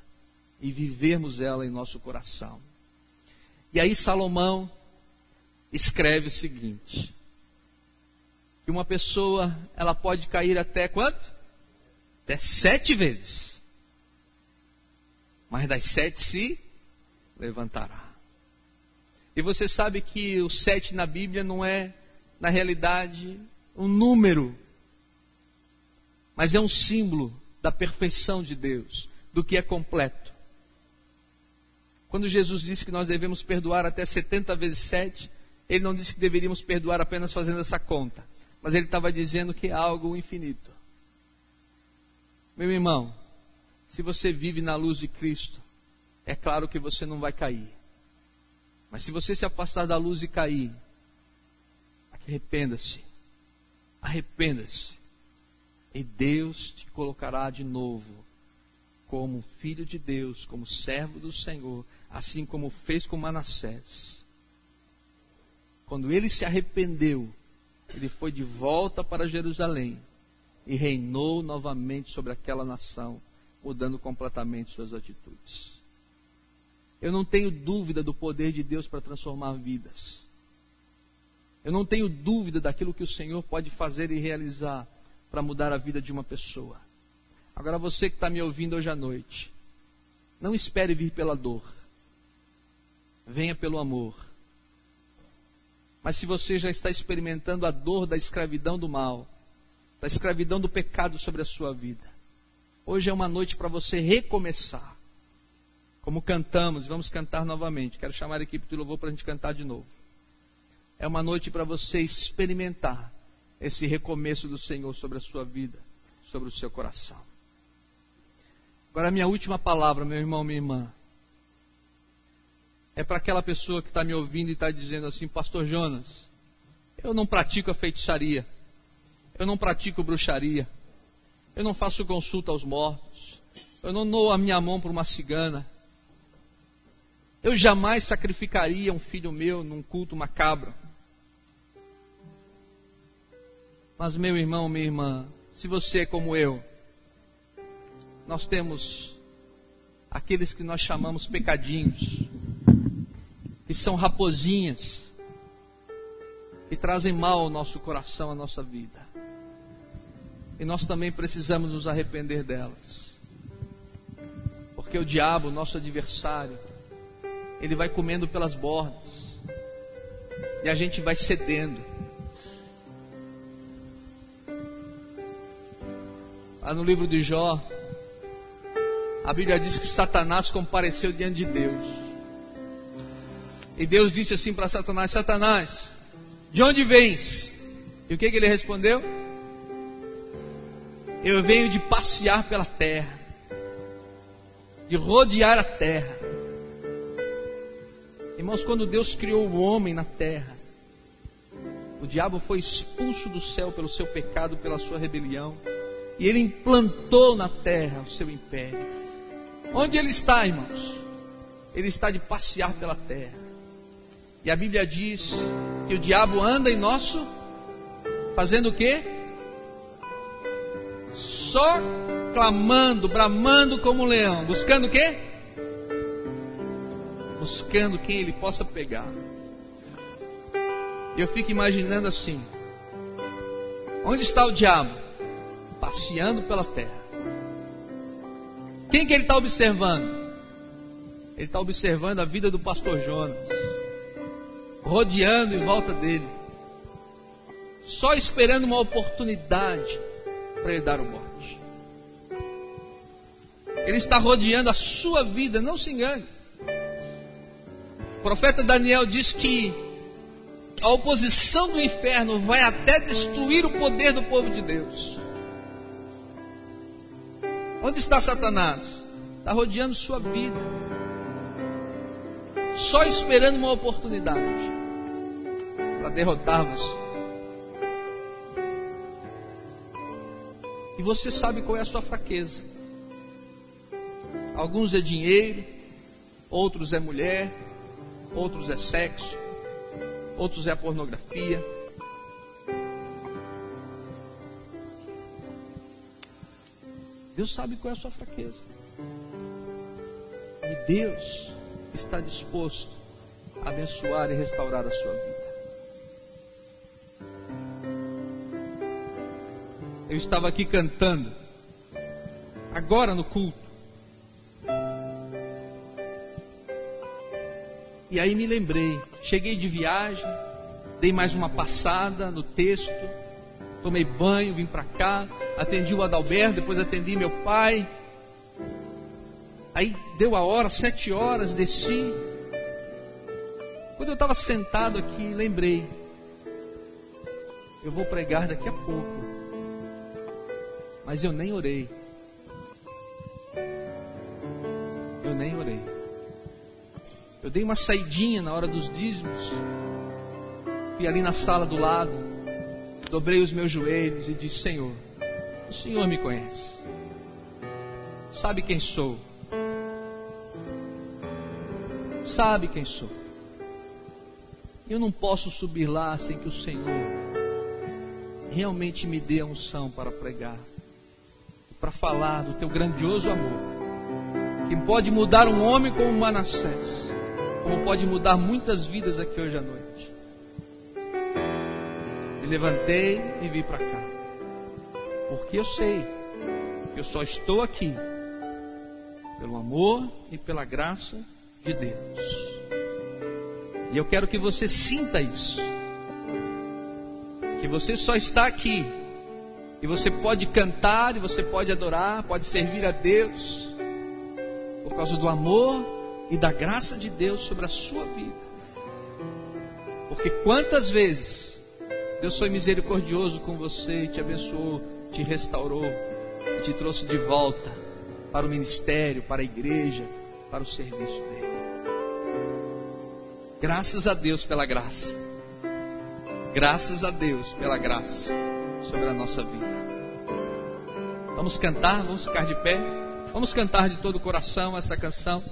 e vivermos ela em nosso coração. E aí Salomão escreve o seguinte: que uma pessoa ela pode cair até quanto? Até sete vezes. Mas das sete se levantará. E você sabe que o sete na Bíblia não é, na realidade, um número, mas é um símbolo da perfeição de Deus, do que é completo. Quando Jesus disse que nós devemos perdoar até 70 vezes 7, ele não disse que deveríamos perdoar apenas fazendo essa conta, mas ele estava dizendo que é algo infinito. Meu irmão, se você vive na luz de Cristo, é claro que você não vai cair. Mas se você se afastar da luz e cair, arrependa-se. Arrependa-se. E Deus te colocará de novo como filho de Deus, como servo do Senhor, assim como fez com Manassés. Quando ele se arrependeu, ele foi de volta para Jerusalém e reinou novamente sobre aquela nação, mudando completamente suas atitudes. Eu não tenho dúvida do poder de Deus para transformar vidas. Eu não tenho dúvida daquilo que o Senhor pode fazer e realizar para mudar a vida de uma pessoa. Agora você que está me ouvindo hoje à noite, não espere vir pela dor. Venha pelo amor. Mas se você já está experimentando a dor da escravidão do mal, da escravidão do pecado sobre a sua vida, hoje é uma noite para você recomeçar como cantamos, vamos cantar novamente. Quero chamar a equipe de louvor para a gente cantar de novo. É uma noite para você experimentar esse recomeço do Senhor sobre a sua vida, sobre o seu coração. Agora, a minha última palavra, meu irmão, minha irmã, é para aquela pessoa que está me ouvindo e está dizendo assim: Pastor Jonas, eu não pratico a feitiçaria, eu não pratico bruxaria, eu não faço consulta aos mortos, eu não dou a minha mão para uma cigana. Eu jamais sacrificaria um filho meu num culto macabro. Mas, meu irmão, minha irmã, se você é como eu, nós temos aqueles que nós chamamos pecadinhos, que são raposinhas, que trazem mal ao nosso coração, à nossa vida. E nós também precisamos nos arrepender delas. Porque o diabo, nosso adversário, ele vai comendo pelas bordas. E a gente vai cedendo. Lá no livro de Jó, a Bíblia diz que Satanás compareceu diante de Deus. E Deus disse assim para Satanás: Satanás, de onde vens? E o que, que ele respondeu? Eu venho de passear pela terra, de rodear a terra Irmãos, quando Deus criou o homem na terra, o diabo foi expulso do céu pelo seu pecado, pela sua rebelião, e ele implantou na terra o seu império. Onde ele está, irmãos? Ele está de passear pela terra. E a Bíblia diz que o diabo anda em nosso, fazendo o quê? Só clamando, bramando como um leão, buscando o quê? buscando quem ele possa pegar. Eu fico imaginando assim: onde está o diabo? Passeando pela terra. Quem que ele está observando? Ele está observando a vida do pastor Jonas, rodeando em volta dele, só esperando uma oportunidade para ele dar o morte. Ele está rodeando a sua vida, não se engane. O profeta Daniel diz que a oposição do inferno vai até destruir o poder do povo de Deus. Onde está Satanás? Está rodeando sua vida, só esperando uma oportunidade para derrotar você. E você sabe qual é a sua fraqueza. Alguns é dinheiro, outros é mulher, outros é sexo, outros é a pornografia. Deus sabe qual é a sua fraqueza. E Deus está disposto a abençoar e restaurar a sua vida. Eu estava aqui cantando, agora no culto. E aí me lembrei, cheguei de viagem, dei mais uma passada no texto, tomei banho, vim para cá, atendi o Adalberto, depois atendi meu pai. Aí deu a hora, sete horas, desci. Quando eu estava sentado aqui, lembrei, eu vou pregar daqui a pouco mas eu nem orei. Eu nem orei. Eu dei uma saidinha na hora dos dízimos. Fui ali na sala do lado. Dobrei os meus joelhos e disse: Senhor, o Senhor me conhece. Sabe quem sou. Sabe quem sou. Eu não posso subir lá sem que o Senhor realmente me dê a unção para pregar para falar do teu grandioso amor, que pode mudar um homem como Manassés, como pode mudar muitas vidas aqui hoje à noite. Me levantei e vim para cá, porque eu sei que eu só estou aqui pelo amor e pela graça de Deus. E eu quero que você sinta isso. Que você só está aqui e você pode cantar, e você pode adorar, pode servir a Deus, por causa do amor e da graça de Deus sobre a sua vida. Porque quantas vezes Deus foi misericordioso com você, te abençoou, te restaurou, e te trouxe de volta para o ministério, para a igreja, para o serviço dele. Graças a Deus pela graça. Graças a Deus pela graça sobre a nossa vida. Vamos cantar, vamos ficar de pé. Vamos cantar de todo o coração essa canção.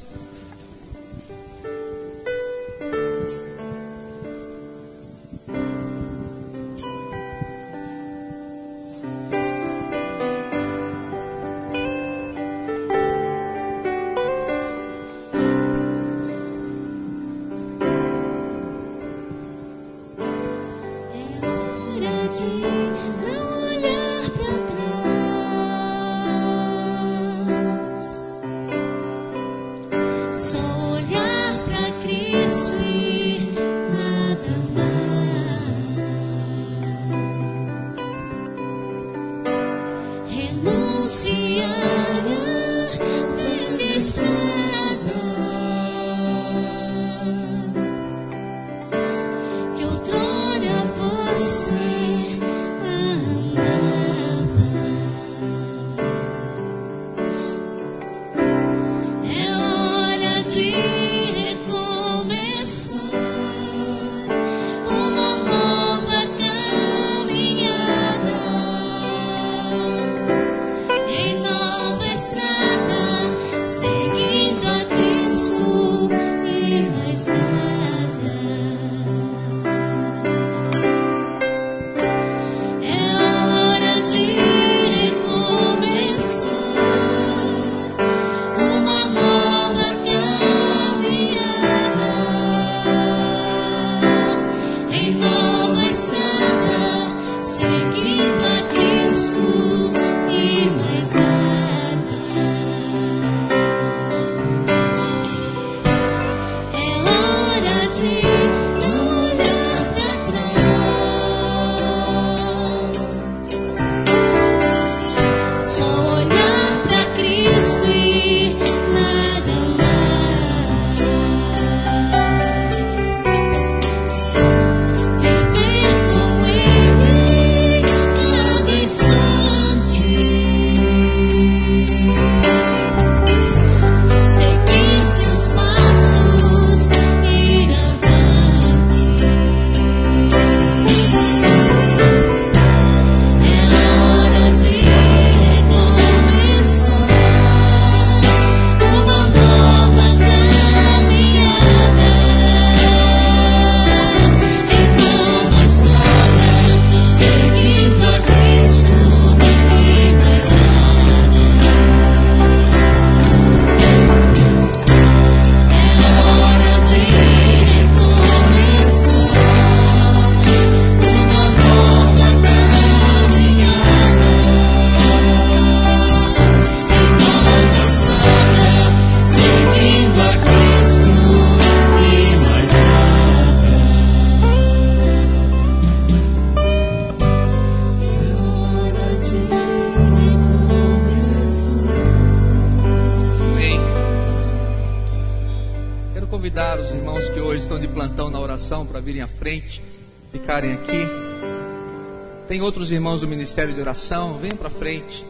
Outros irmãos do Ministério de Oração, venham para frente.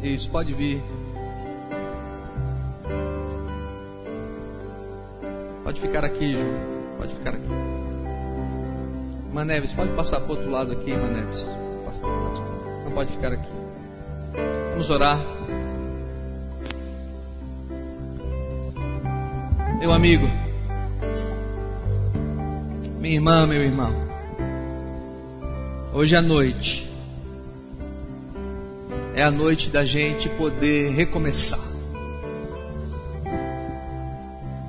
Isso, pode vir. Pode ficar aqui, João. Pode ficar aqui. Maneves, pode passar para o outro lado aqui, Maneves. Não pode ficar aqui. Vamos orar. Meu amigo, minha irmã, meu irmão, hoje à noite é a noite da gente poder recomeçar.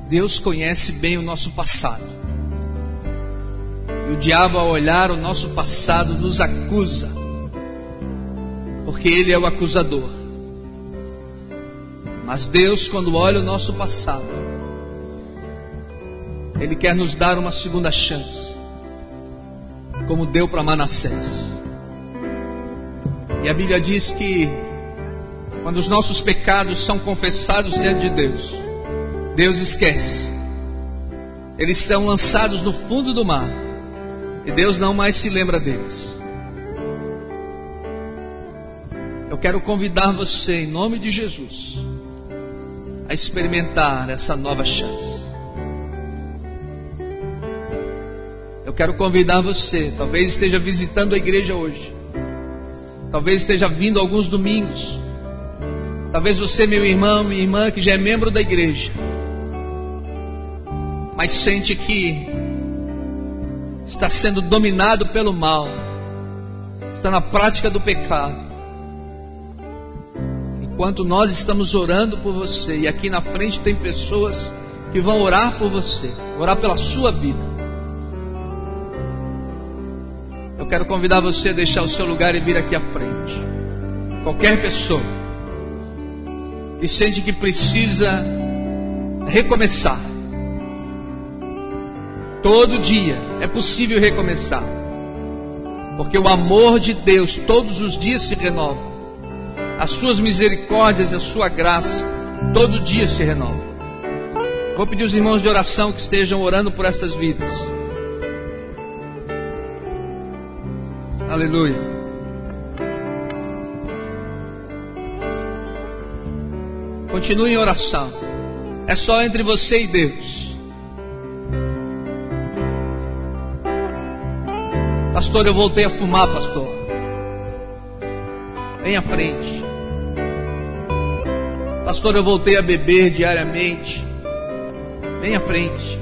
Deus conhece bem o nosso passado. E o diabo, ao olhar o nosso passado, nos acusa, porque ele é o acusador. Mas Deus, quando olha o nosso passado, Ele quer nos dar uma segunda chance, como deu para Manassés. E a Bíblia diz que, quando os nossos pecados são confessados diante de Deus, Deus esquece. Eles são lançados no fundo do mar. E Deus não mais se lembra deles. Eu quero convidar você, em nome de Jesus, a experimentar essa nova chance. Quero convidar você, talvez esteja visitando a igreja hoje, talvez esteja vindo alguns domingos, talvez você, meu irmão, minha irmã, que já é membro da igreja, mas sente que está sendo dominado pelo mal, está na prática do pecado. Enquanto nós estamos orando por você, e aqui na frente tem pessoas que vão orar por você, orar pela sua vida. Eu quero convidar você a deixar o seu lugar e vir aqui à frente. Qualquer pessoa que sente que precisa recomeçar, Todo dia é possível recomeçar. Porque o amor de Deus todos os dias se renova. As suas misericórdias e a sua graça todo dia se renova. Vou pedir os irmãos de oração que estejam orando por estas vidas. Aleluia. Continue em oração. É só entre você e Deus. Pastor, eu voltei a fumar, pastor. Vem à frente. Pastor, eu voltei a beber diariamente. Vem à frente.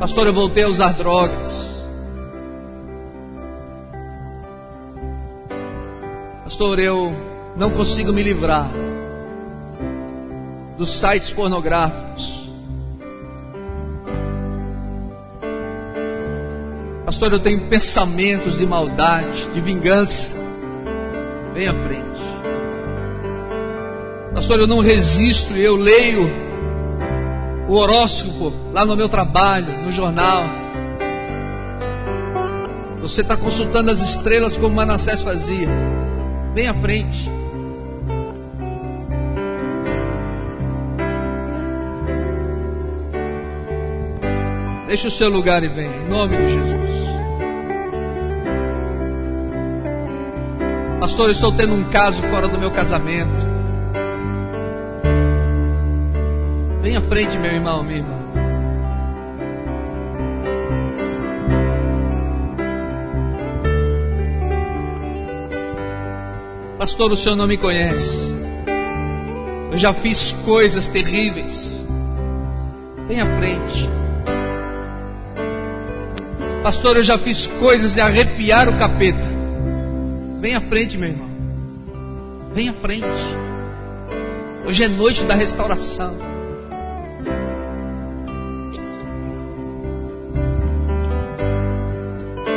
Pastor, eu voltei a usar drogas. Pastor, eu não consigo me livrar dos sites pornográficos. Pastor, eu tenho pensamentos de maldade, de vingança. Vem à frente. Pastor, eu não resisto, eu leio o horóscopo lá no meu trabalho, no jornal. Você está consultando as estrelas como Manassés fazia. Vem à frente. Deixa o seu lugar e vem, em nome de Jesus. Pastor, eu estou tendo um caso fora do meu casamento. Vem à frente, meu irmão, minha irmã. Pastor, o senhor não me conhece. Eu já fiz coisas terríveis. Vem à frente. Pastor, eu já fiz coisas de arrepiar o capeta. Vem à frente, meu irmão. Vem à frente. Hoje é noite da restauração.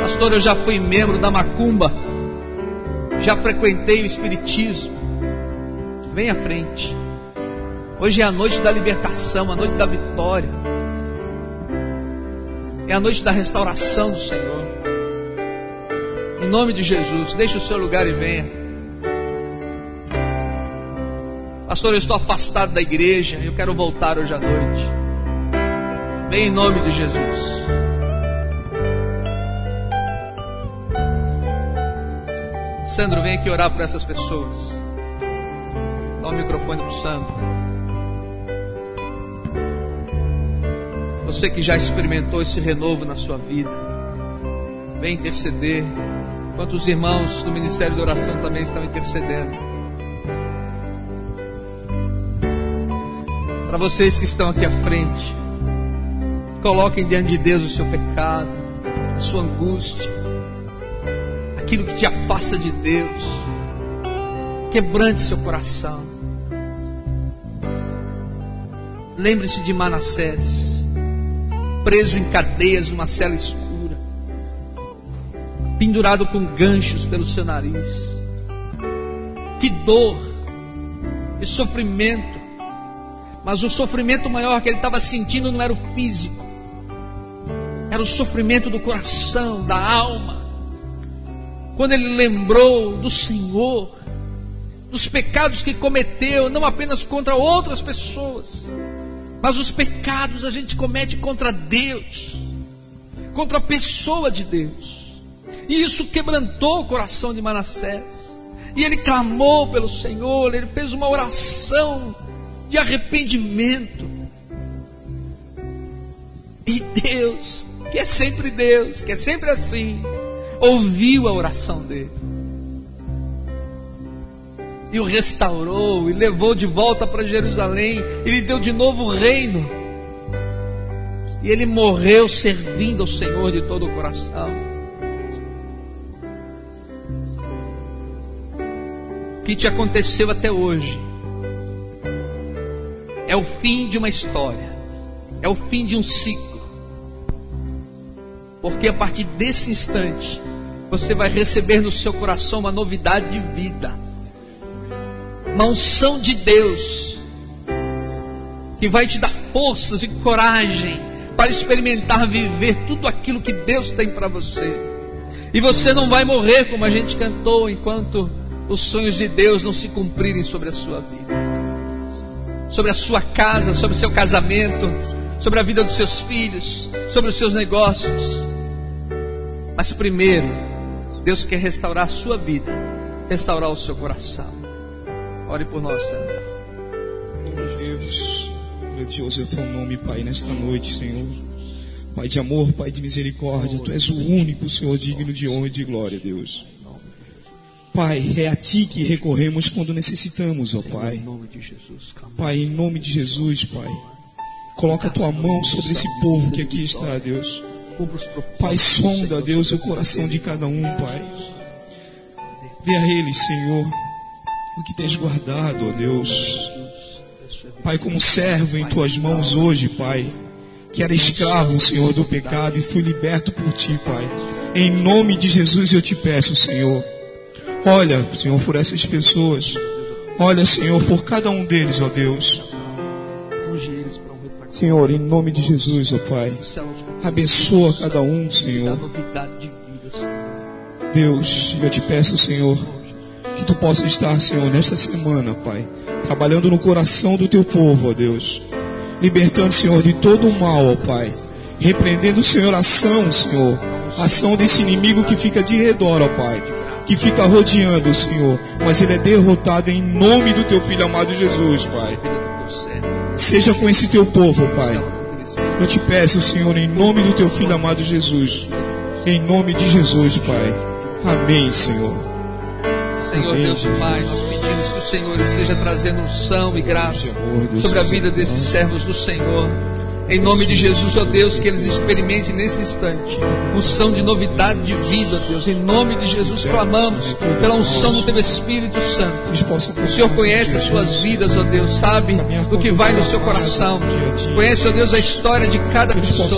Pastor, eu já fui membro da macumba. Já frequentei o espiritismo. Vem à frente. Hoje é a noite da libertação, a noite da vitória. É a noite da restauração do Senhor. Em nome de Jesus, deixe o seu lugar e venha. Pastor, eu estou afastado da igreja, eu quero voltar hoje à noite. Vem em nome de Jesus. Sandro, vem aqui orar por essas pessoas. Dá o microfone para o Sandro. Você que já experimentou esse renovo na sua vida, vem interceder. Quantos irmãos do Ministério de Oração também estão intercedendo? Para vocês que estão aqui à frente, coloquem diante de Deus o seu pecado, a sua angústia, aquilo que te afasta de Deus. Quebrante seu coração. Lembre-se de Manassés, preso em cadeias numa cela escura, pendurado com ganchos pelo seu nariz. Que dor, que sofrimento. Mas o sofrimento maior que ele estava sentindo não era o físico, era o sofrimento do coração, da alma quando ele lembrou do Senhor, dos pecados que cometeu, não apenas contra outras pessoas, mas os pecados a gente comete contra Deus, contra a pessoa de Deus. E isso quebrantou o coração de Manassés. E ele clamou pelo Senhor, ele fez uma oração de arrependimento. E Deus, que é sempre Deus, que é sempre assim, ouviu a oração dele. E o restaurou e levou de volta para Jerusalém. E lhe deu de novo o reino. E ele morreu servindo ao Senhor de todo o coração. O que te aconteceu até hoje é o fim de uma história, é o fim de um ciclo. Porque a partir desse instante, você vai receber no seu coração uma novidade de vida. Uma unção de Deus que vai te dar forças e coragem para experimentar viver tudo aquilo que Deus tem para você. E você não vai morrer como a gente cantou enquanto os sonhos de Deus não se cumprirem sobre a sua vida. Sobre a sua casa, sobre o seu casamento, sobre a vida dos seus filhos, sobre os seus negócios. Mas primeiro, Deus quer restaurar a sua vida, restaurar o seu coração. Ore por nós, Senhor. Deus, grandioso é o teu nome, Pai, nesta noite, Senhor. Pai de amor, Pai de misericórdia, Tu és o único, Senhor, digno de honra e de glória, Deus. Pai, é a Ti que recorremos quando necessitamos, ó Pai. Pai, em nome de Jesus, Pai. Coloca a Tua mão sobre esse povo que aqui está, Deus. Pai, sonda, Deus, o coração de cada um, Pai. Dê a eles, Senhor, o que tens guardado, ó Deus. Pai, como servo em tuas mãos hoje, Pai, que era escravo, Senhor, do pecado e fui liberto por ti, Pai. Em nome de Jesus eu te peço, Senhor. Olha, Senhor, por essas pessoas. Olha, Senhor, por cada um deles, ó Deus. Senhor, em nome de Jesus, ó Pai. Abençoa cada um, Senhor. Deus, eu te peço, Senhor, que tu possa estar, Senhor, nesta semana, Pai, trabalhando no coração do teu povo, ó Deus. Libertando, Senhor, de todo o mal, ó Pai. Repreendendo, Senhor, a ação, Senhor. A ação desse inimigo que fica de redor, ó Pai. Que fica rodeando, Senhor. Mas ele é derrotado em nome do teu filho amado Jesus, Pai. Seja com esse teu povo, Pai. Eu te peço, Senhor, em nome do teu filho amado Jesus. Em nome de Jesus, Pai. Amém, Senhor. Senhor Amém, Deus Jesus. Pai, nós pedimos que o Senhor esteja trazendo unção e graça sobre a vida desses servos do Senhor. Em nome de Jesus, ó Deus, que eles experimentem nesse instante unção de novidade de vida, ó Deus. Em nome de Jesus, clamamos pela unção do Teu Espírito Santo. O Senhor conhece as suas vidas, ó Deus, sabe do que vai no seu coração. Conhece, ó Deus, a história de cada pessoa.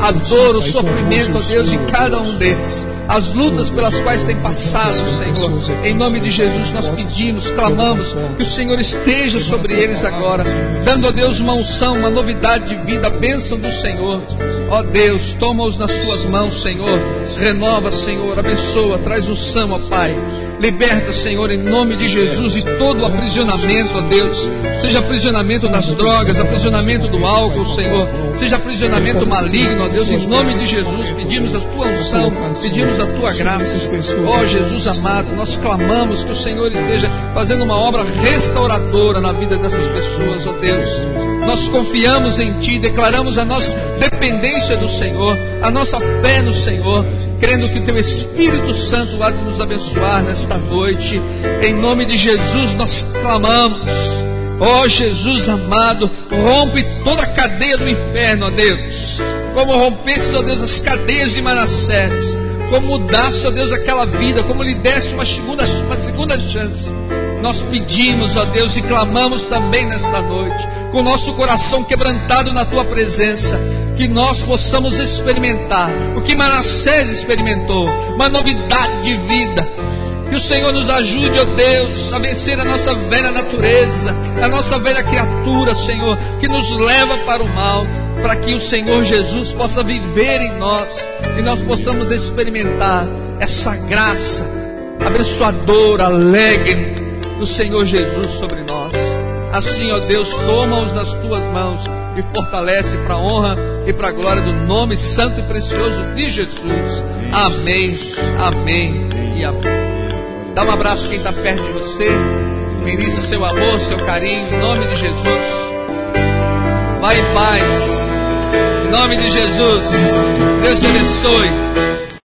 A dor, o sofrimento, ó Deus, de cada um deles. As lutas pelas quais tem passado, Senhor. Em nome de Jesus, nós pedimos, clamamos que o Senhor esteja sobre eles agora, dando, ó Deus, uma unção, uma novidade de vida, a bênção do Senhor. Ó Deus, toma-os nas tuas mãos, Senhor. Renova, Senhor, abençoa, traz unção, ó Pai. Liberta, Senhor, em nome de Jesus, de todo o aprisionamento, ó Deus. Seja aprisionamento das drogas, aprisionamento do álcool, Senhor. Seja aprisionamento maligno, ó Deus, em nome de Jesus. Pedimos a tua unção, pedimos a tua graça. Ó Jesus amado, nós clamamos que o Senhor esteja fazendo uma obra restauradora na vida dessas pessoas, ó Deus. Nós confiamos em Ti, declaramos a nossa dependência do Senhor, a nossa fé no Senhor, crendo que o Teu Espírito Santo há de nos abençoar nesta noite. Em nome de Jesus nós clamamos. Ó oh, Jesus amado, rompe toda a cadeia do inferno, ó Deus. Como rompesse, ó Deus, as cadeias de Manassés. Como mudasse, ó Deus, aquela vida. Como lhe deste uma segunda, uma segunda chance. Nós pedimos, ó Deus, e clamamos também nesta noite com o nosso coração quebrantado na tua presença, que nós possamos experimentar o que Manassés experimentou, uma novidade de vida. Que o Senhor nos ajude, ó oh Deus, a vencer a nossa velha natureza, a nossa velha criatura, Senhor, que nos leva para o mal, para que o Senhor Jesus possa viver em nós e nós possamos experimentar essa graça abençoadora, alegre do Senhor Jesus sobre nós. Assim, ó Deus, toma-os nas tuas mãos e fortalece para a honra e para a glória do nome santo e precioso de Jesus. Amém, amém e amém. Dá um abraço quem está perto de você. Ministra seu amor, seu carinho, em nome de Jesus. Vai em paz. Em nome de Jesus. Deus te abençoe.